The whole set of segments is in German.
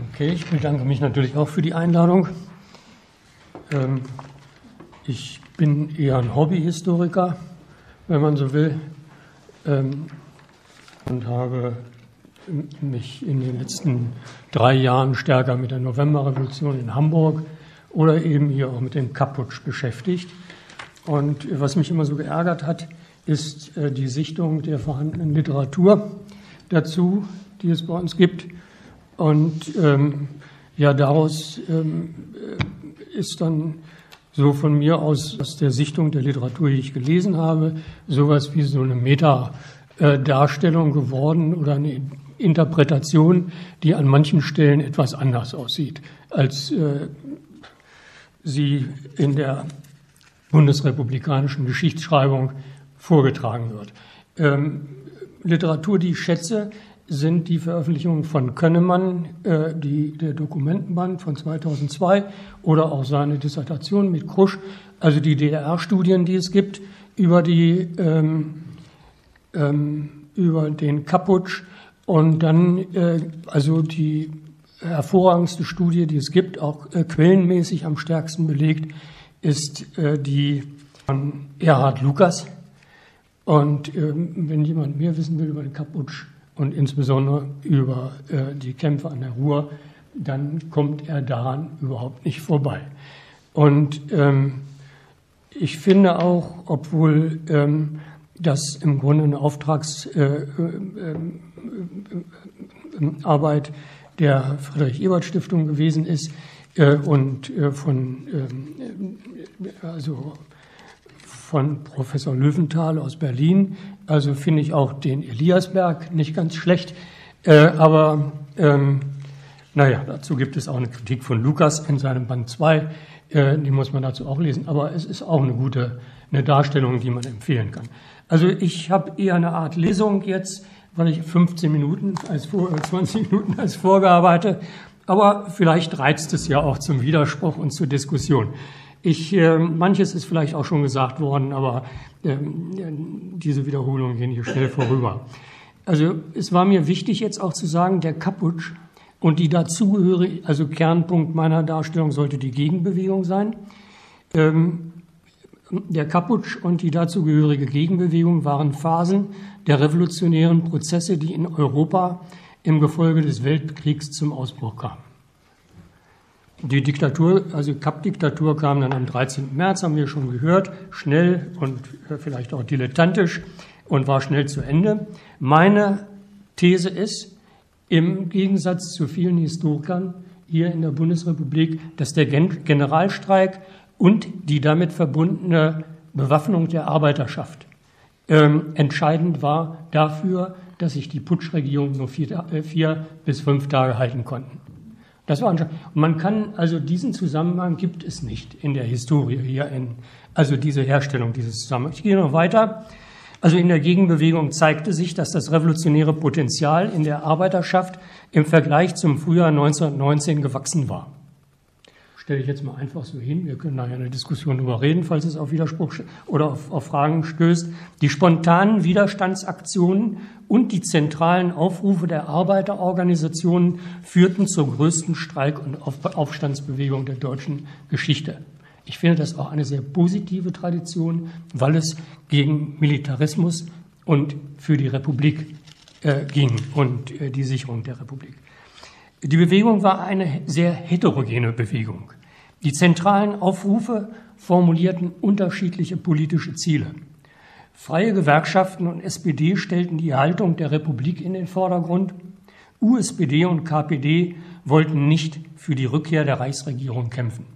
Okay, ich bedanke mich natürlich auch für die Einladung. Ähm, ich bin eher ein Hobbyhistoriker, wenn man so will, ähm, und habe mich in den letzten drei Jahren stärker mit der Novemberrevolution in Hamburg oder eben hier auch mit dem Kaputsch beschäftigt. Und was mich immer so geärgert hat, ist äh, die Sichtung der vorhandenen Literatur dazu, die es bei uns gibt. Und ähm, ja, daraus ähm, äh, ist dann so von mir aus, aus der Sichtung der Literatur, die ich gelesen habe, sowas wie so eine Meta-Darstellung geworden oder eine Interpretation, die an manchen Stellen etwas anders aussieht, als äh, sie in der bundesrepublikanischen Geschichtsschreibung vorgetragen wird. Ähm, Literatur, die ich schätze, sind die Veröffentlichungen von Könnemann, äh, die, der Dokumentenband von 2002 oder auch seine Dissertation mit Krusch, also die DDR-Studien, die es gibt über, die, ähm, ähm, über den Kaputsch und dann äh, also die hervorragendste Studie, die es gibt, auch äh, quellenmäßig am stärksten belegt, ist äh, die von Erhard Lukas. Und ähm, wenn jemand mehr wissen will über den Kaputsch, und insbesondere über äh, die Kämpfe an der Ruhr, dann kommt er daran überhaupt nicht vorbei. Und ähm, ich finde auch, obwohl ähm, das im Grunde eine Auftragsarbeit äh, äh, der Friedrich-Ebert-Stiftung gewesen ist äh, und äh, von, ähm, also von Professor Löwenthal aus Berlin. Also finde ich auch den Eliasberg nicht ganz schlecht. Äh, aber ähm, naja, dazu gibt es auch eine Kritik von Lukas in seinem Band 2. Äh, die muss man dazu auch lesen. Aber es ist auch eine gute eine Darstellung, die man empfehlen kann. Also ich habe eher eine Art Lesung jetzt, weil ich 15 Minuten als vor, 20 äh, Minuten als Vorgabe hatte. Aber vielleicht reizt es ja auch zum Widerspruch und zur Diskussion. Ich, äh, manches ist vielleicht auch schon gesagt worden, aber äh, diese Wiederholungen gehen hier schnell vorüber. Also es war mir wichtig jetzt auch zu sagen, der Kaputsch und die dazugehörige, also Kernpunkt meiner Darstellung sollte die Gegenbewegung sein. Ähm, der Kaputsch und die dazugehörige Gegenbewegung waren Phasen der revolutionären Prozesse, die in Europa im Gefolge des Weltkriegs zum Ausbruch kamen. Die Diktatur, also Kapp-Diktatur kam dann am 13. März, haben wir schon gehört, schnell und vielleicht auch dilettantisch und war schnell zu Ende. Meine These ist, im Gegensatz zu vielen Historikern hier in der Bundesrepublik, dass der Generalstreik und die damit verbundene Bewaffnung der Arbeiterschaft ähm, entscheidend war dafür, dass sich die Putschregierung nur vier, äh, vier bis fünf Tage halten konnten. Das war Und man kann, also diesen Zusammenhang gibt es nicht in der Historie hier in, also diese Herstellung dieses Zusammenhangs. Ich gehe noch weiter. Also in der Gegenbewegung zeigte sich, dass das revolutionäre Potenzial in der Arbeiterschaft im Vergleich zum Frühjahr 1919 gewachsen war stelle ich jetzt mal einfach so hin. Wir können nachher eine Diskussion darüber reden, falls es auf Widerspruch oder auf, auf Fragen stößt. Die spontanen Widerstandsaktionen und die zentralen Aufrufe der Arbeiterorganisationen führten zur größten Streik- und Aufstandsbewegung der deutschen Geschichte. Ich finde das auch eine sehr positive Tradition, weil es gegen Militarismus und für die Republik äh, ging und äh, die Sicherung der Republik. Die Bewegung war eine sehr heterogene Bewegung. Die zentralen Aufrufe formulierten unterschiedliche politische Ziele. Freie Gewerkschaften und SPD stellten die Haltung der Republik in den Vordergrund. USPD und KPD wollten nicht für die Rückkehr der Reichsregierung kämpfen.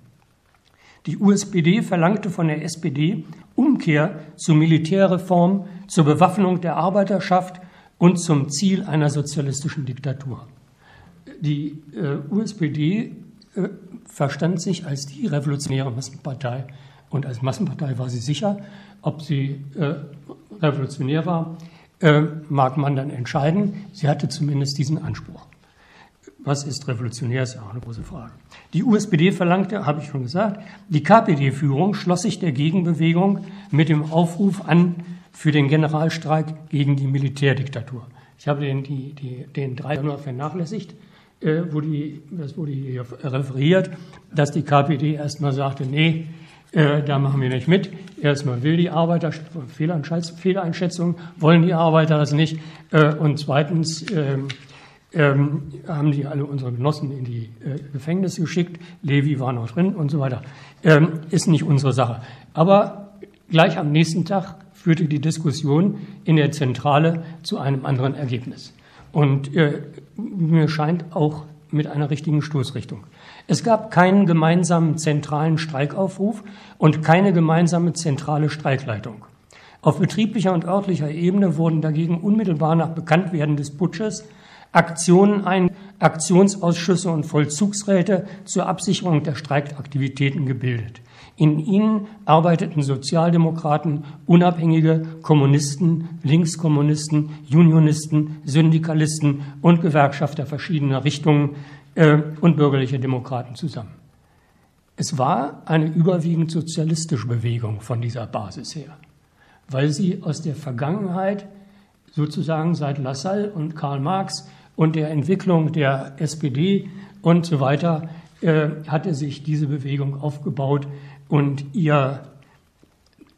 Die USPD verlangte von der SPD Umkehr zur Militärreform, zur Bewaffnung der Arbeiterschaft und zum Ziel einer sozialistischen Diktatur. Die äh, USPD äh, verstand sich als die revolutionäre Massenpartei. Und als Massenpartei war sie sicher. Ob sie äh, revolutionär war, äh, mag man dann entscheiden. Sie hatte zumindest diesen Anspruch. Was ist revolutionär, ist ja auch eine große Frage. Die USPD verlangte, habe ich schon gesagt, die KPD-Führung schloss sich der Gegenbewegung mit dem Aufruf an für den Generalstreik gegen die Militärdiktatur. Ich habe den, die, die, den 3. Januar vernachlässigt. Äh, wo die, das wurde hier referiert, dass die KPD erstmal sagte, nee, äh, da machen wir nicht mit. Erstmal will die Arbeiter, Fehleinschätzung, wollen die Arbeiter das nicht. Äh, und zweitens ähm, ähm, haben die alle unsere Genossen in die Gefängnisse geschickt. Levi war noch drin und so weiter. Ähm, ist nicht unsere Sache. Aber gleich am nächsten Tag führte die Diskussion in der Zentrale zu einem anderen Ergebnis. Und äh, mir scheint auch mit einer richtigen Stoßrichtung. Es gab keinen gemeinsamen zentralen Streikaufruf und keine gemeinsame zentrale Streikleitung. Auf betrieblicher und örtlicher Ebene wurden dagegen unmittelbar nach Bekanntwerden des Putsches Aktionen ein, Aktionsausschüsse und Vollzugsräte zur Absicherung der Streikaktivitäten gebildet. In ihnen arbeiteten Sozialdemokraten, Unabhängige, Kommunisten, Linkskommunisten, Unionisten, Syndikalisten und Gewerkschafter verschiedener Richtungen äh, und bürgerliche Demokraten zusammen. Es war eine überwiegend sozialistische Bewegung von dieser Basis her, weil sie aus der Vergangenheit sozusagen seit Lassalle und Karl Marx und der Entwicklung der SPD und so weiter äh, hatte sich diese Bewegung aufgebaut und ihr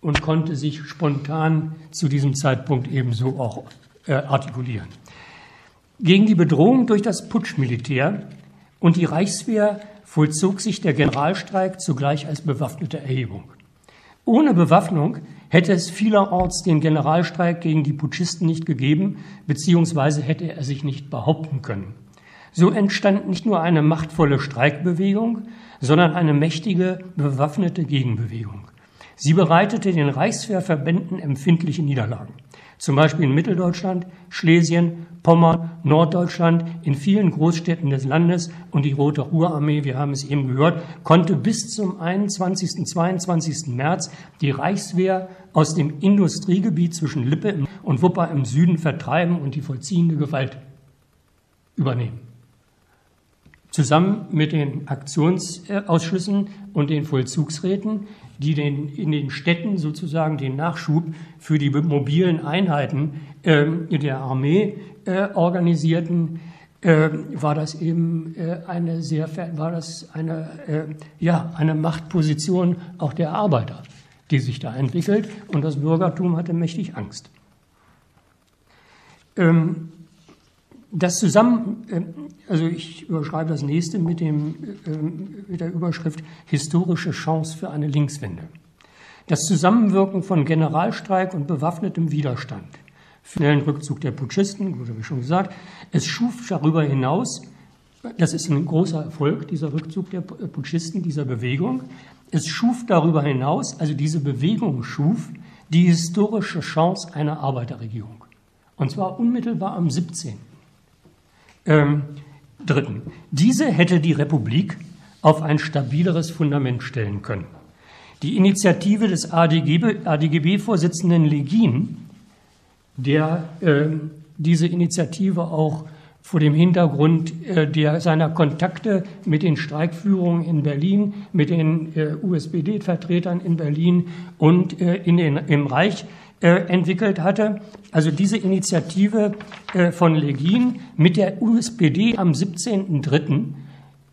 und konnte sich spontan zu diesem Zeitpunkt ebenso auch äh, artikulieren. Gegen die Bedrohung durch das Putschmilitär und die Reichswehr vollzog sich der Generalstreik zugleich als bewaffnete Erhebung. Ohne Bewaffnung hätte es vielerorts den Generalstreik gegen die Putschisten nicht gegeben, beziehungsweise hätte er sich nicht behaupten können. So entstand nicht nur eine machtvolle Streikbewegung, sondern eine mächtige, bewaffnete Gegenbewegung. Sie bereitete den Reichswehrverbänden empfindliche Niederlagen zum Beispiel in Mitteldeutschland, Schlesien, Pommern, Norddeutschland, in vielen Großstädten des Landes und die Rote Ruhrarmee, wir haben es eben gehört, konnte bis zum 21. 22. März die Reichswehr aus dem Industriegebiet zwischen Lippe und Wupper im Süden vertreiben und die vollziehende Gewalt übernehmen. Zusammen mit den Aktionsausschüssen und den Vollzugsräten die den, in den Städten sozusagen den Nachschub für die mobilen Einheiten äh, der Armee äh, organisierten, äh, war das eben äh, eine sehr, war das eine, äh, ja, eine Machtposition auch der Arbeiter, die sich da entwickelt und das Bürgertum hatte mächtig Angst. Ähm, das zusammen, äh, also ich überschreibe das nächste mit, dem, äh, mit der Überschrift Historische Chance für eine Linkswende. Das Zusammenwirken von Generalstreik und bewaffnetem Widerstand, schnellen Rückzug der Putschisten, gut, habe ich schon gesagt, es schuf darüber hinaus, das ist ein großer Erfolg, dieser Rückzug der Putschisten, dieser Bewegung, es schuf darüber hinaus, also diese Bewegung schuf, die historische Chance einer Arbeiterregierung. Und zwar unmittelbar am 17. Ähm, dritten, diese hätte die Republik auf ein stabileres Fundament stellen können. Die Initiative des ADGB-Vorsitzenden Legin, der äh, diese Initiative auch vor dem Hintergrund äh, der, seiner Kontakte mit den Streikführungen in Berlin, mit den äh, USPD-Vertretern in Berlin und äh, in den, im Reich entwickelt hatte. Also diese Initiative äh, von Legin mit der USPD am 17.03.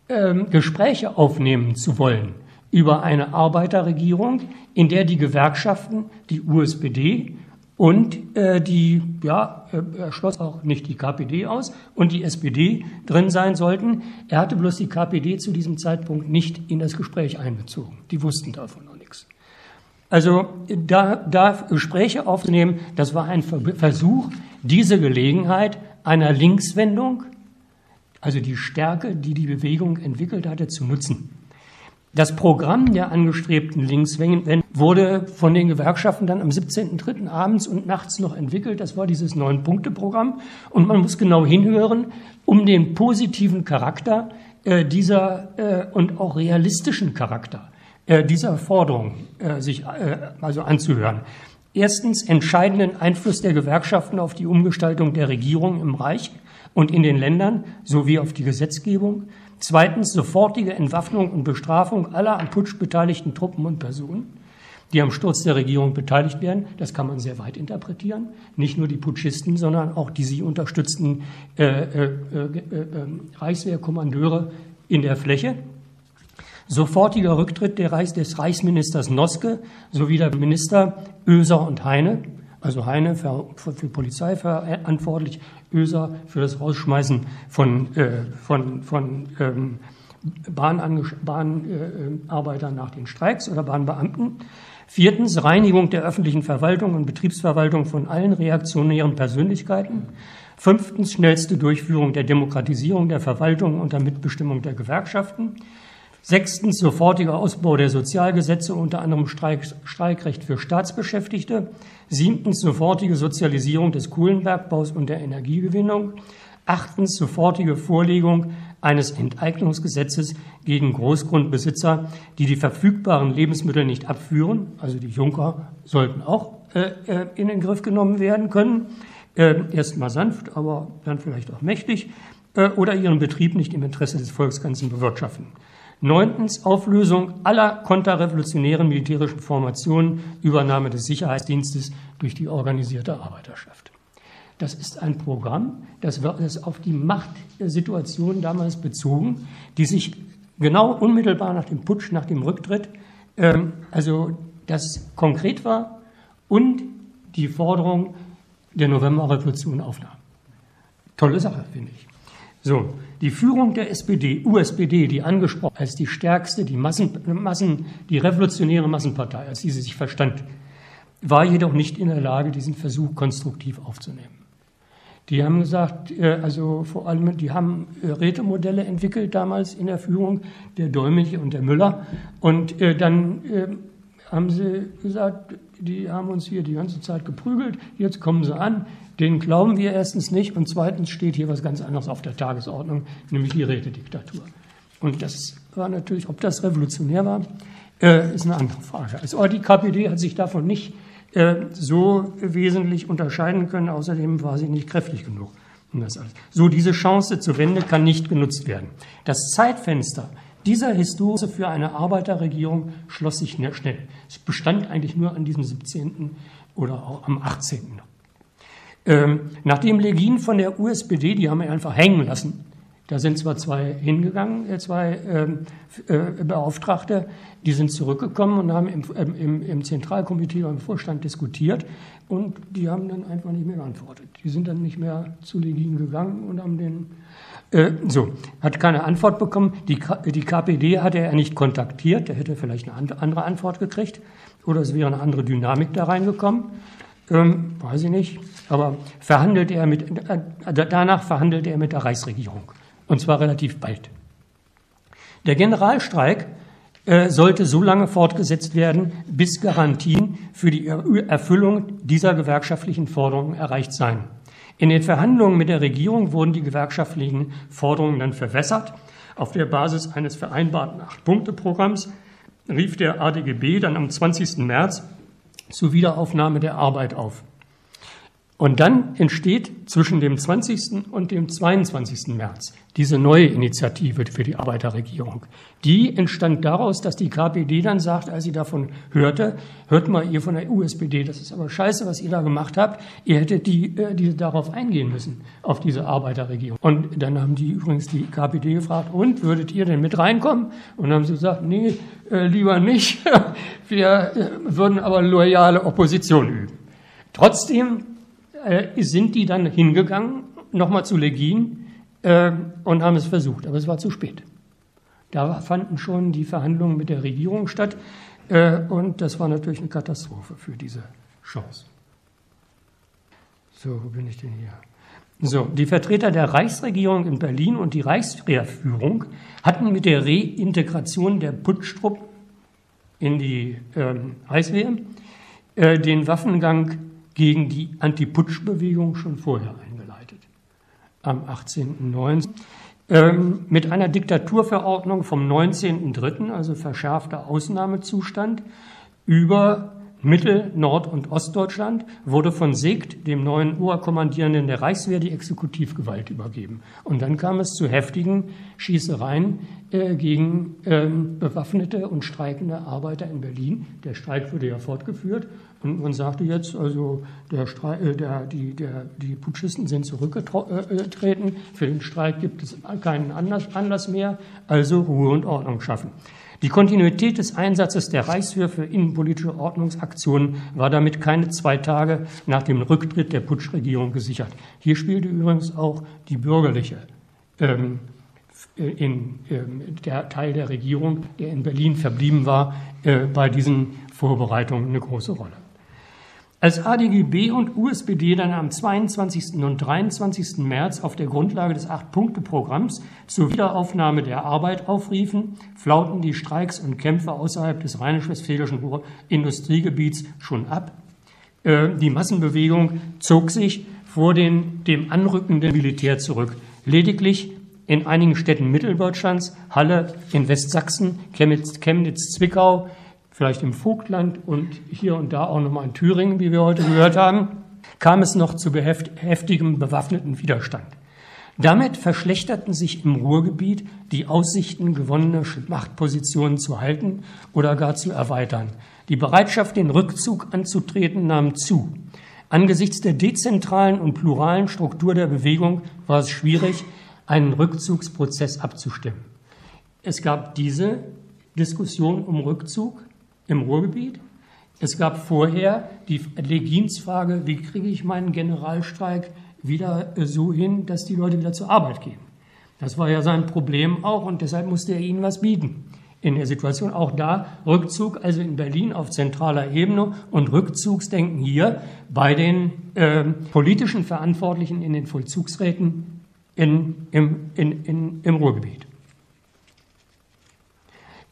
Ähm, Gespräche aufnehmen zu wollen über eine Arbeiterregierung, in der die Gewerkschaften, die USPD und äh, die, ja, er schloss auch nicht die KPD aus und die SPD drin sein sollten. Er hatte bloß die KPD zu diesem Zeitpunkt nicht in das Gespräch einbezogen. Die wussten davon. Also da, da Gespräche aufzunehmen, das war ein Versuch, diese Gelegenheit einer Linkswendung, also die Stärke, die die Bewegung entwickelt hatte, zu nutzen. Das Programm der angestrebten Linkswendung wurde von den Gewerkschaften dann am 17.03. abends und nachts noch entwickelt. Das war dieses Neun-Punkte-Programm. Und man muss genau hinhören, um den positiven Charakter äh, dieser äh, und auch realistischen Charakter dieser Forderung äh, sich äh, also anzuhören. Erstens entscheidenden Einfluss der Gewerkschaften auf die Umgestaltung der Regierung im Reich und in den Ländern sowie auf die Gesetzgebung. Zweitens sofortige Entwaffnung und Bestrafung aller am Putsch beteiligten Truppen und Personen. die am Sturz der Regierung beteiligt werden. Das kann man sehr weit interpretieren. Nicht nur die Putschisten, sondern auch die sie unterstützten äh, äh, äh, äh Reichswehrkommandeure in der Fläche. Sofortiger Rücktritt Reichs, des Reichsministers Noske sowie der Minister Oeser und Heine. Also Heine für, für, Polizei verantwortlich, Oeser für das Rausschmeißen von, äh, von, von ähm, Bahnarbeitern Bahn, äh, nach den Streiks oder Bahnbeamten. Viertens Reinigung der öffentlichen Verwaltung und Betriebsverwaltung von allen reaktionären Persönlichkeiten. Fünftens schnellste Durchführung der Demokratisierung der Verwaltung unter Mitbestimmung der Gewerkschaften. Sechstens sofortiger Ausbau der Sozialgesetze, unter anderem Streik, Streikrecht für Staatsbeschäftigte. Siebtens sofortige Sozialisierung des Kohlenbergbaus und der Energiegewinnung. Achtens sofortige Vorlegung eines Enteignungsgesetzes gegen Großgrundbesitzer, die die verfügbaren Lebensmittel nicht abführen. Also die Junker sollten auch äh, äh in den Griff genommen werden können. Äh, Erstmal sanft, aber dann vielleicht auch mächtig. Äh, oder ihren Betrieb nicht im Interesse des Volksganzen bewirtschaften. Neuntens Auflösung aller konterrevolutionären militärischen Formationen, Übernahme des Sicherheitsdienstes durch die organisierte Arbeiterschaft. Das ist ein Programm, das das auf die Machtsituation damals bezogen, die sich genau unmittelbar nach dem Putsch, nach dem Rücktritt, ähm, also das konkret war und die Forderung der Novemberrevolution aufnahm. Tolle Sache, finde ich. So, die Führung der SPD, USPD, die angesprochen als die stärkste, die Massen, Massen, die revolutionäre Massenpartei, als die sie sich verstand, war jedoch nicht in der Lage, diesen Versuch konstruktiv aufzunehmen. Die haben gesagt, äh, also vor allem, die haben äh, Rätemodelle entwickelt damals in der Führung, der Däumig und der Müller. Und äh, dann haben sie gesagt, die haben uns hier die ganze Zeit geprügelt, jetzt kommen sie an, denen glauben wir erstens nicht und zweitens steht hier was ganz anderes auf der Tagesordnung, nämlich die Rätediktatur. Und das war natürlich, ob das revolutionär war, ist eine andere Frage. Also die KPD hat sich davon nicht äh, so wesentlich unterscheiden können. Außerdem war sie nicht kräftig genug. So, diese Chance zur Wende kann nicht genutzt werden. Das Zeitfenster dieser Historie für eine Arbeiterregierung schloss sich schnell. Es bestand eigentlich nur an diesem 17. oder auch am 18. Ähm, nachdem Legin von der USPD, die haben wir einfach hängen lassen, da sind zwar zwei hingegangen, äh, zwei ähm, äh, Beauftragte, die sind zurückgekommen und haben im, ähm, im, im Zentralkomitee beim Vorstand diskutiert und die haben dann einfach nicht mehr geantwortet. Die sind dann nicht mehr zu Legin gegangen und haben den äh, so, hat keine Antwort bekommen. Die, die KPD hatte er nicht kontaktiert, der hätte vielleicht eine andere Antwort gekriegt oder es wäre eine andere Dynamik da reingekommen. Ähm, weiß ich nicht. Aber verhandelt er mit, danach verhandelte er mit der Reichsregierung. Und zwar relativ bald. Der Generalstreik äh, sollte so lange fortgesetzt werden, bis Garantien für die Erfüllung dieser gewerkschaftlichen Forderungen erreicht seien. In den Verhandlungen mit der Regierung wurden die gewerkschaftlichen Forderungen dann verwässert. Auf der Basis eines vereinbarten Acht-Punkte-Programms rief der ADGB dann am 20. März zur Wiederaufnahme der Arbeit auf. Und dann entsteht zwischen dem 20. und dem 22. März diese neue Initiative für die Arbeiterregierung. Die entstand daraus, dass die KPD dann sagt, als sie davon hörte, hört mal ihr von der USPD, das ist aber scheiße, was ihr da gemacht habt. Ihr hättet die, äh, die darauf eingehen müssen, auf diese Arbeiterregierung. Und dann haben die übrigens die KPD gefragt, und würdet ihr denn mit reinkommen? Und dann haben sie gesagt, nee, äh, lieber nicht. Wir äh, würden aber loyale Opposition üben. Trotzdem äh, sind die dann hingegangen, nochmal zu Legin, äh, und haben es versucht. Aber es war zu spät. Da fanden schon die Verhandlungen mit der Regierung statt. Äh, und das war natürlich eine Katastrophe für diese Chance. So, wo bin ich denn hier? So, die Vertreter der Reichsregierung in Berlin und die Reichswehrführung hatten mit der Reintegration der Putschtrupp in die ähm, Reichswehr äh, den Waffengang gegen die Anti-Putsch-Bewegung schon vorher eingeleitet. Am 18.09. Ähm, mit einer Diktaturverordnung vom 19.03., also verschärfter Ausnahmezustand, über Mittel-, Nord- und Ostdeutschland wurde von Segt, dem neuen Oberkommandierenden der Reichswehr, die Exekutivgewalt übergeben. Und dann kam es zu heftigen Schießereien äh, gegen ähm, bewaffnete und streikende Arbeiter in Berlin. Der Streik wurde ja fortgeführt und man sagte jetzt, also der Streik, äh, der, die, der, die Putschisten sind zurückgetreten, für den Streik gibt es keinen Anlass, Anlass mehr, also Ruhe und Ordnung schaffen. Die Kontinuität des Einsatzes der Reichswehr für innenpolitische Ordnungsaktionen war damit keine zwei Tage nach dem Rücktritt der Putschregierung gesichert. Hier spielte übrigens auch die bürgerliche ähm, in, ähm, der Teil der Regierung, der in Berlin verblieben war, äh, bei diesen Vorbereitungen eine große Rolle. Als ADGB und USPD dann am 22. und 23. März auf der Grundlage des Acht-Punkte-Programms zur Wiederaufnahme der Arbeit aufriefen, flauten die Streiks und Kämpfe außerhalb des rheinisch-westfälischen Industriegebiets schon ab. Äh, die Massenbewegung zog sich vor den, dem anrückenden Militär zurück. Lediglich in einigen Städten Mitteldeutschlands, Halle in Westsachsen, Chemnitz, Chemnitz Zwickau, vielleicht im Vogtland und hier und da auch nochmal in Thüringen, wie wir heute gehört haben, kam es noch zu heftigem bewaffneten Widerstand. Damit verschlechterten sich im Ruhrgebiet die Aussichten, gewonnene Machtpositionen zu halten oder gar zu erweitern. Die Bereitschaft, den Rückzug anzutreten, nahm zu. Angesichts der dezentralen und pluralen Struktur der Bewegung war es schwierig, einen Rückzugsprozess abzustimmen. Es gab diese Diskussion um Rückzug im Ruhrgebiet. Es gab vorher die Leginsfrage, wie kriege ich meinen Generalstreik wieder so hin, dass die Leute wieder zur Arbeit gehen. Das war ja sein Problem auch und deshalb musste er ihnen was bieten. In der Situation auch da Rückzug, also in Berlin auf zentraler Ebene und Rückzugsdenken hier bei den äh, politischen Verantwortlichen in den Vollzugsräten in, im, in, in, im Ruhrgebiet.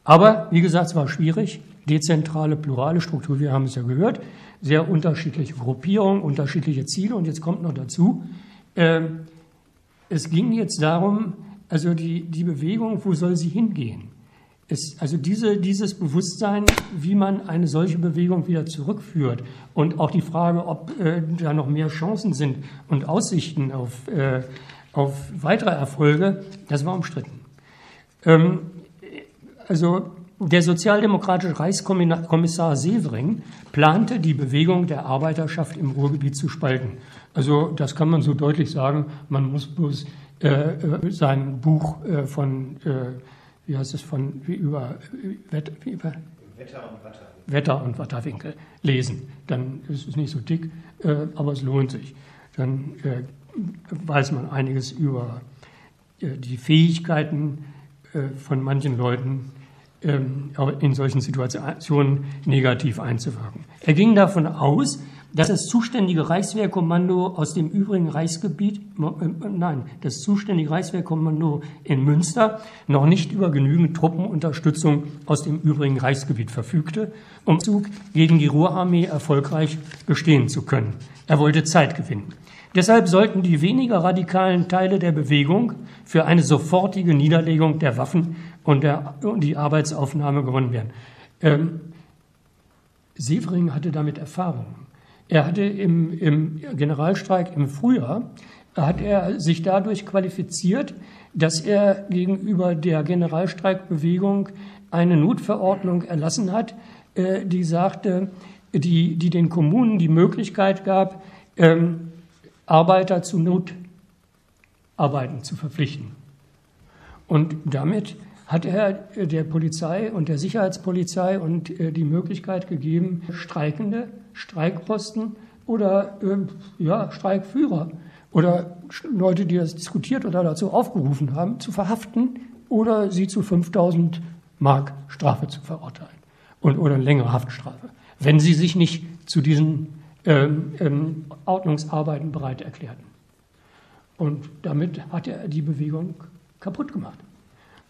Aber wie gesagt, es war schwierig dezentrale, plurale Struktur, wir haben es ja gehört, sehr unterschiedliche Gruppierungen, unterschiedliche Ziele. Und jetzt kommt noch dazu, äh, es ging jetzt darum, also die, die Bewegung, wo soll sie hingehen? Es, also diese, dieses Bewusstsein, wie man eine solche Bewegung wieder zurückführt und auch die Frage, ob äh, da noch mehr Chancen sind und Aussichten auf, äh, auf weitere Erfolge, das war umstritten. Ähm, also der sozialdemokratische Reichskommissar Severing plante, die Bewegung der Arbeiterschaft im Ruhrgebiet zu spalten. Also das kann man so deutlich sagen. Man muss bloß äh, äh sein Buch äh, von, äh, wie heißt es, von wie über, Wett, wie über Wetter und Watterwinkel. Wetter und Watterwinkel lesen. Dann ist es nicht so dick, äh, aber es lohnt sich. Dann äh, weiß man einiges über die Fähigkeiten von manchen Leuten, in solchen Situationen negativ einzuwirken. Er ging davon aus, dass das zuständige Reichswehrkommando aus dem übrigen Reichsgebiet, äh, nein, das zuständige Reichswehrkommando in Münster noch nicht über genügend Truppenunterstützung aus dem übrigen Reichsgebiet verfügte, um Zug gegen die Ruhrarmee erfolgreich bestehen zu können. Er wollte Zeit gewinnen. Deshalb sollten die weniger radikalen Teile der Bewegung für eine sofortige Niederlegung der Waffen und, der, und die Arbeitsaufnahme gewonnen werden. Ähm, Severing hatte damit Erfahrung. Er hatte im, im Generalstreik im Frühjahr, hat er sich dadurch qualifiziert, dass er gegenüber der Generalstreikbewegung eine Notverordnung erlassen hat, äh, die sagte, die, die den Kommunen die Möglichkeit gab, ähm, Arbeiter zu Notarbeiten zu verpflichten. Und damit hat er der Polizei und der Sicherheitspolizei und äh, die Möglichkeit gegeben, Streikende, Streikposten oder äh, ja, Streikführer oder Leute, die das diskutiert oder dazu aufgerufen haben, zu verhaften oder sie zu 5000 Mark Strafe zu verurteilen und, oder längere Haftstrafe, wenn sie sich nicht zu diesen ähm, ähm, Ordnungsarbeiten bereit erklärten. Und damit hat er die Bewegung kaputt gemacht.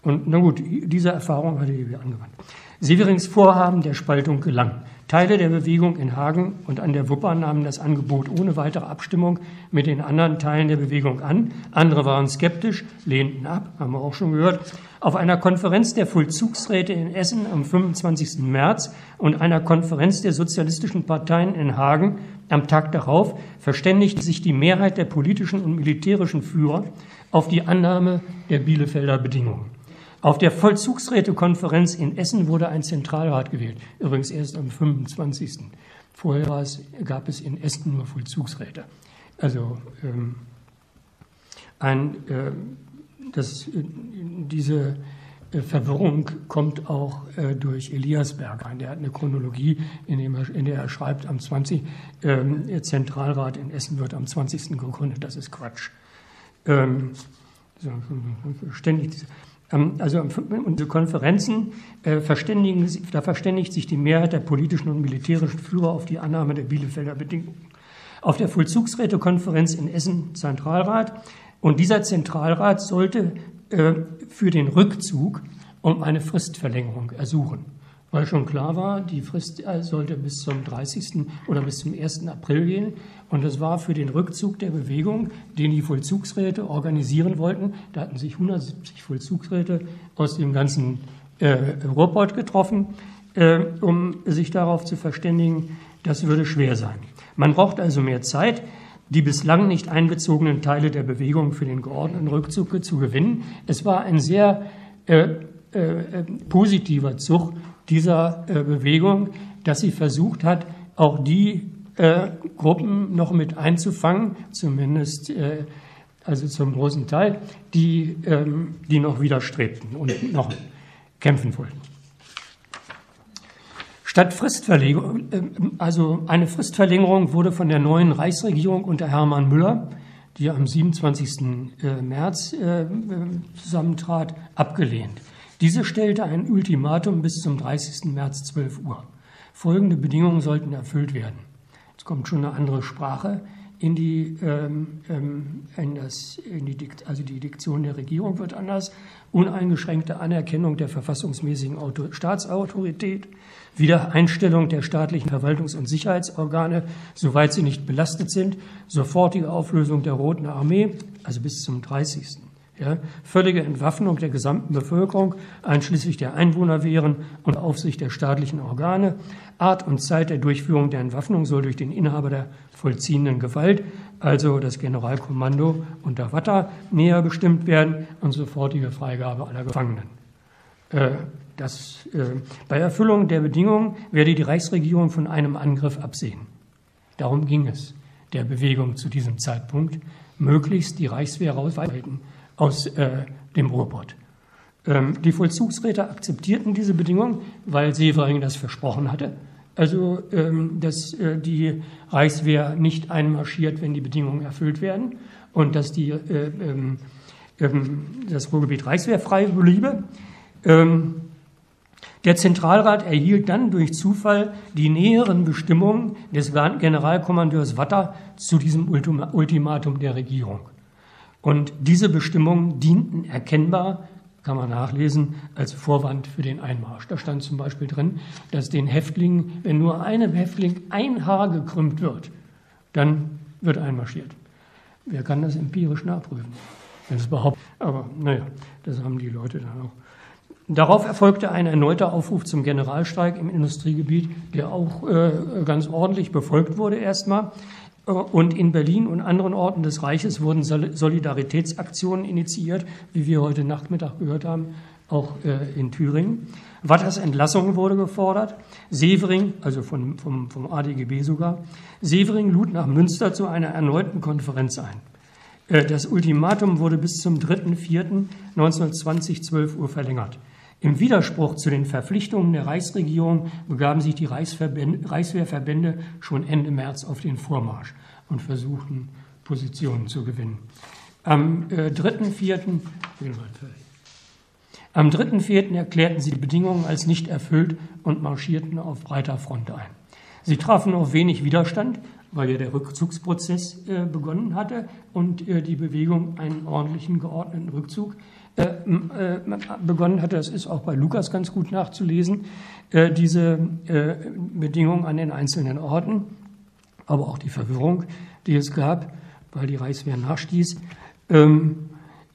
Und na gut, diese Erfahrung hatte er angewandt. Severings Vorhaben der Spaltung gelang. Teile der Bewegung in Hagen und an der Wupper nahmen das Angebot ohne weitere Abstimmung mit den anderen Teilen der Bewegung an. Andere waren skeptisch, lehnten ab, haben wir auch schon gehört. Auf einer Konferenz der Vollzugsräte in Essen am 25. März und einer Konferenz der sozialistischen Parteien in Hagen am Tag darauf verständigte sich die Mehrheit der politischen und militärischen Führer auf die Annahme der Bielefelder Bedingungen. Auf der Vollzugsrätekonferenz in Essen wurde ein Zentralrat gewählt, übrigens erst am 25. Vorher gab es in Essen nur Vollzugsräte. Also ähm, ein, äh, das, äh, diese äh, Verwirrung kommt auch äh, durch Elias ein. Der hat eine Chronologie, in, er, in der er schreibt, am 20. Ähm, Zentralrat in Essen wird am 20. gegründet. Das ist Quatsch. Ähm, ständig ähm, also unsere Konferenzen äh, verständigen, da verständigt sich die Mehrheit der politischen und militärischen Führer auf die Annahme der Bielefelder Bedingungen. Auf der Vollzugsrätekonferenz in Essen Zentralrat und dieser Zentralrat sollte äh, für den Rückzug um eine Fristverlängerung ersuchen weil schon klar war, die Frist äh, sollte bis zum 30. oder bis zum 1. April gehen. Und das war für den Rückzug der Bewegung, den die Vollzugsräte organisieren wollten. Da hatten sich 170 Vollzugsräte aus dem ganzen äh, Ruhrpott getroffen, äh, um sich darauf zu verständigen, das würde schwer sein. Man braucht also mehr Zeit, die bislang nicht einbezogenen Teile der Bewegung für den geordneten Rückzug zu gewinnen. Es war ein sehr äh, äh, positiver Zug dieser äh, Bewegung, dass sie versucht hat, auch die äh, Gruppen noch mit einzufangen, zumindest äh, also zum großen Teil, die, ähm, die noch widerstrebten und noch kämpfen wollten. Statt Fristverlegung, äh, also eine Fristverlängerung wurde von der neuen Reichsregierung unter Hermann Müller, die am 27. Äh, März äh, zusammentrat, abgelehnt. Diese stellte ein Ultimatum bis zum 30. März 12 Uhr. Folgende Bedingungen sollten erfüllt werden. Jetzt kommt schon eine andere Sprache in die, ähm, ähm in das, in die Dikt, also die Diktion der Regierung wird anders. Uneingeschränkte Anerkennung der verfassungsmäßigen Auto, Staatsautorität, Wiedereinstellung der staatlichen Verwaltungs- und Sicherheitsorgane, soweit sie nicht belastet sind, sofortige Auflösung der Roten Armee, also bis zum 30. Ja, völlige Entwaffnung der gesamten Bevölkerung, einschließlich der Einwohnerwehren und Aufsicht der staatlichen Organe. Art und Zeit der Durchführung der Entwaffnung soll durch den Inhaber der vollziehenden Gewalt, also das Generalkommando unter Watter, näher bestimmt werden und sofortige Freigabe aller Gefangenen. Äh, das, äh, bei Erfüllung der Bedingungen werde die Reichsregierung von einem Angriff absehen. Darum ging es der Bewegung zu diesem Zeitpunkt, möglichst die Reichswehr rausweiten aus äh, dem Ruhrpott. Ähm, die Vollzugsräte akzeptierten diese Bedingungen, weil Severing das versprochen hatte. Also, ähm, dass äh, die Reichswehr nicht einmarschiert, wenn die Bedingungen erfüllt werden und dass die, äh, ähm, ähm das Ruhrgebiet reichswehrfrei bliebe. Ähm, der Zentralrat erhielt dann durch Zufall die näheren Bestimmungen des Generalkommandeurs Watter zu diesem Ultimatum der Regierung. Und diese Bestimmungen dienten erkennbar, kann man nachlesen, als Vorwand für den Einmarsch. Da stand zum Beispiel drin, dass den Häftlingen, wenn nur einem Häftling ein Haar gekrümmt wird, dann wird einmarschiert. Wer kann das empirisch nachprüfen? Wenn es überhaupt, aber naja, das haben die Leute dann auch. Darauf erfolgte ein erneuter Aufruf zum Generalstreik im Industriegebiet, der auch äh, ganz ordentlich befolgt wurde erstmal. Und in Berlin und anderen Orten des Reiches wurden Solidaritätsaktionen initiiert, wie wir heute Nachmittag gehört haben, auch äh, in Thüringen. Watters Entlassung wurde gefordert. Severing, also von, vom, vom ADGB sogar, Severing lud nach Münster zu einer erneuten Konferenz ein. Äh, das Ultimatum wurde bis zum 3.4.1920, 12 Uhr verlängert. Im Widerspruch zu den Verpflichtungen der Reichsregierung begaben sich die Reichswehrverbände schon Ende März auf den Vormarsch und versuchten, Positionen zu gewinnen. Am 3.4. Äh, am 3.4. erklärten sie die Bedingungen als nicht erfüllt und marschierten auf breiter Front ein. Sie trafen auf wenig Widerstand, weil ja der Rückzugsprozess äh, begonnen hatte und äh, die Bewegung einen ordentlichen, geordneten Rückzug begonnen hatte. Das ist auch bei Lukas ganz gut nachzulesen, äh, diese Bedingungen an den einzelnen Orten, aber auch die Verwirrung, die es gab, weil die Reichswehr nachstieß. Ähm,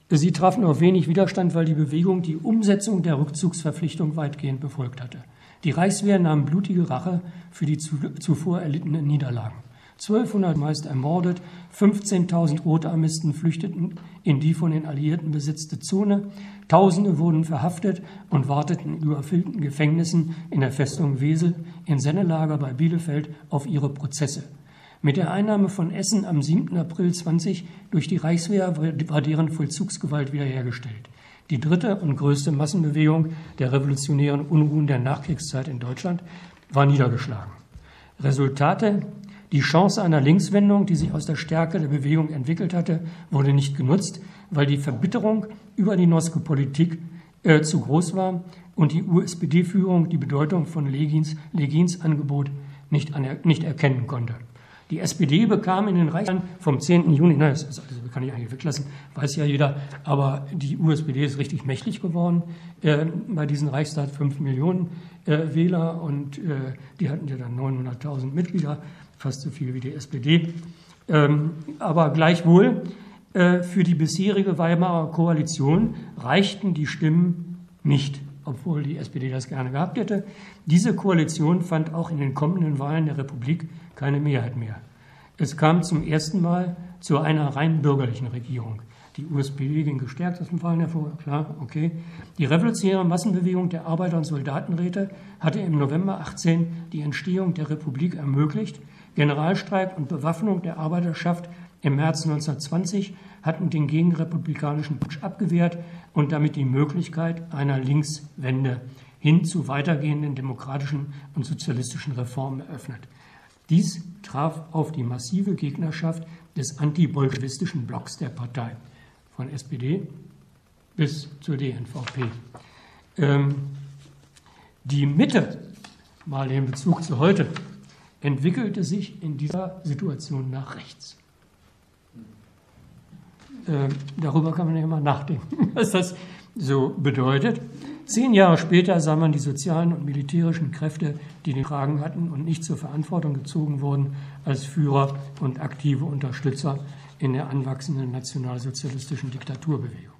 sie trafen auf wenig Widerstand, weil die Bewegung die Umsetzung der Rückzugsverpflichtung weitgehend befolgt hatte. Die Reichswehr nahm blutige Rache für die zuvor erlittenen Niederlagen. 1200 meist ermordet, 15.000 Rote Armisten flüchteten in die von den Alliierten besetzte Zone, Tausende wurden verhaftet und warteten in überfüllten Gefängnissen in der Festung Wesel, in Sennelager bei Bielefeld auf ihre Prozesse. Mit der Einnahme von Essen am 7. April 20 durch die Reichswehr war deren Vollzugsgewalt wiederhergestellt. Die dritte und größte Massenbewegung der revolutionären Unruhen der Nachkriegszeit in Deutschland war niedergeschlagen. Resultate die Chance einer Linkswendung, die sich aus der Stärke der Bewegung entwickelt hatte, wurde nicht genutzt, weil die Verbitterung über die Noske-Politik äh, zu groß war und die USPD-Führung die Bedeutung von Legins, Legins Angebot nicht, nicht erkennen konnte. Die SPD bekam in den Reichstagen vom 10. Juni, nein, das, das kann ich eigentlich weglassen, weiß ja jeder, aber die USPD ist richtig mächtig geworden. Äh, bei diesen Reichstag 5 Millionen äh, Wähler und äh, die hatten ja dann 900.000 Mitglieder fast so viel wie die SPD. Ähm, aber gleichwohl, äh, für die bisherige Weimarer Koalition reichten die Stimmen nicht, obwohl die SPD das gerne gehabt hätte. Diese Koalition fand auch in den kommenden Wahlen der Republik keine Mehrheit mehr. Es kam zum ersten Mal zu einer rein bürgerlichen Regierung. Die USPD ging gestärkt aus dem Fallen hervor, klar, okay. Die revolutionäre Massenbewegung der Arbeiter- und Soldatenräte hatte im November 18 die Entstehung der Republik ermöglicht, Generalstreik und Bewaffnung der Arbeiterschaft im März 1920 hatten den gegenrepublikanischen Putsch abgewehrt und damit die Möglichkeit einer Linkswende hin zu weitergehenden demokratischen und sozialistischen Reformen eröffnet. Dies traf auf die massive Gegnerschaft des antibolschewistischen Blocks der Partei, von SPD bis zur DNVP. Ähm, die Mitte, mal in Bezug zu heute, entwickelte sich in dieser Situation nach rechts. Äh, darüber kann man ja mal nachdenken, was das so bedeutet. Zehn Jahre später sah man die sozialen und militärischen Kräfte, die den Kragen hatten und nicht zur Verantwortung gezogen wurden, als Führer und aktive Unterstützer in der anwachsenden nationalsozialistischen Diktaturbewegung.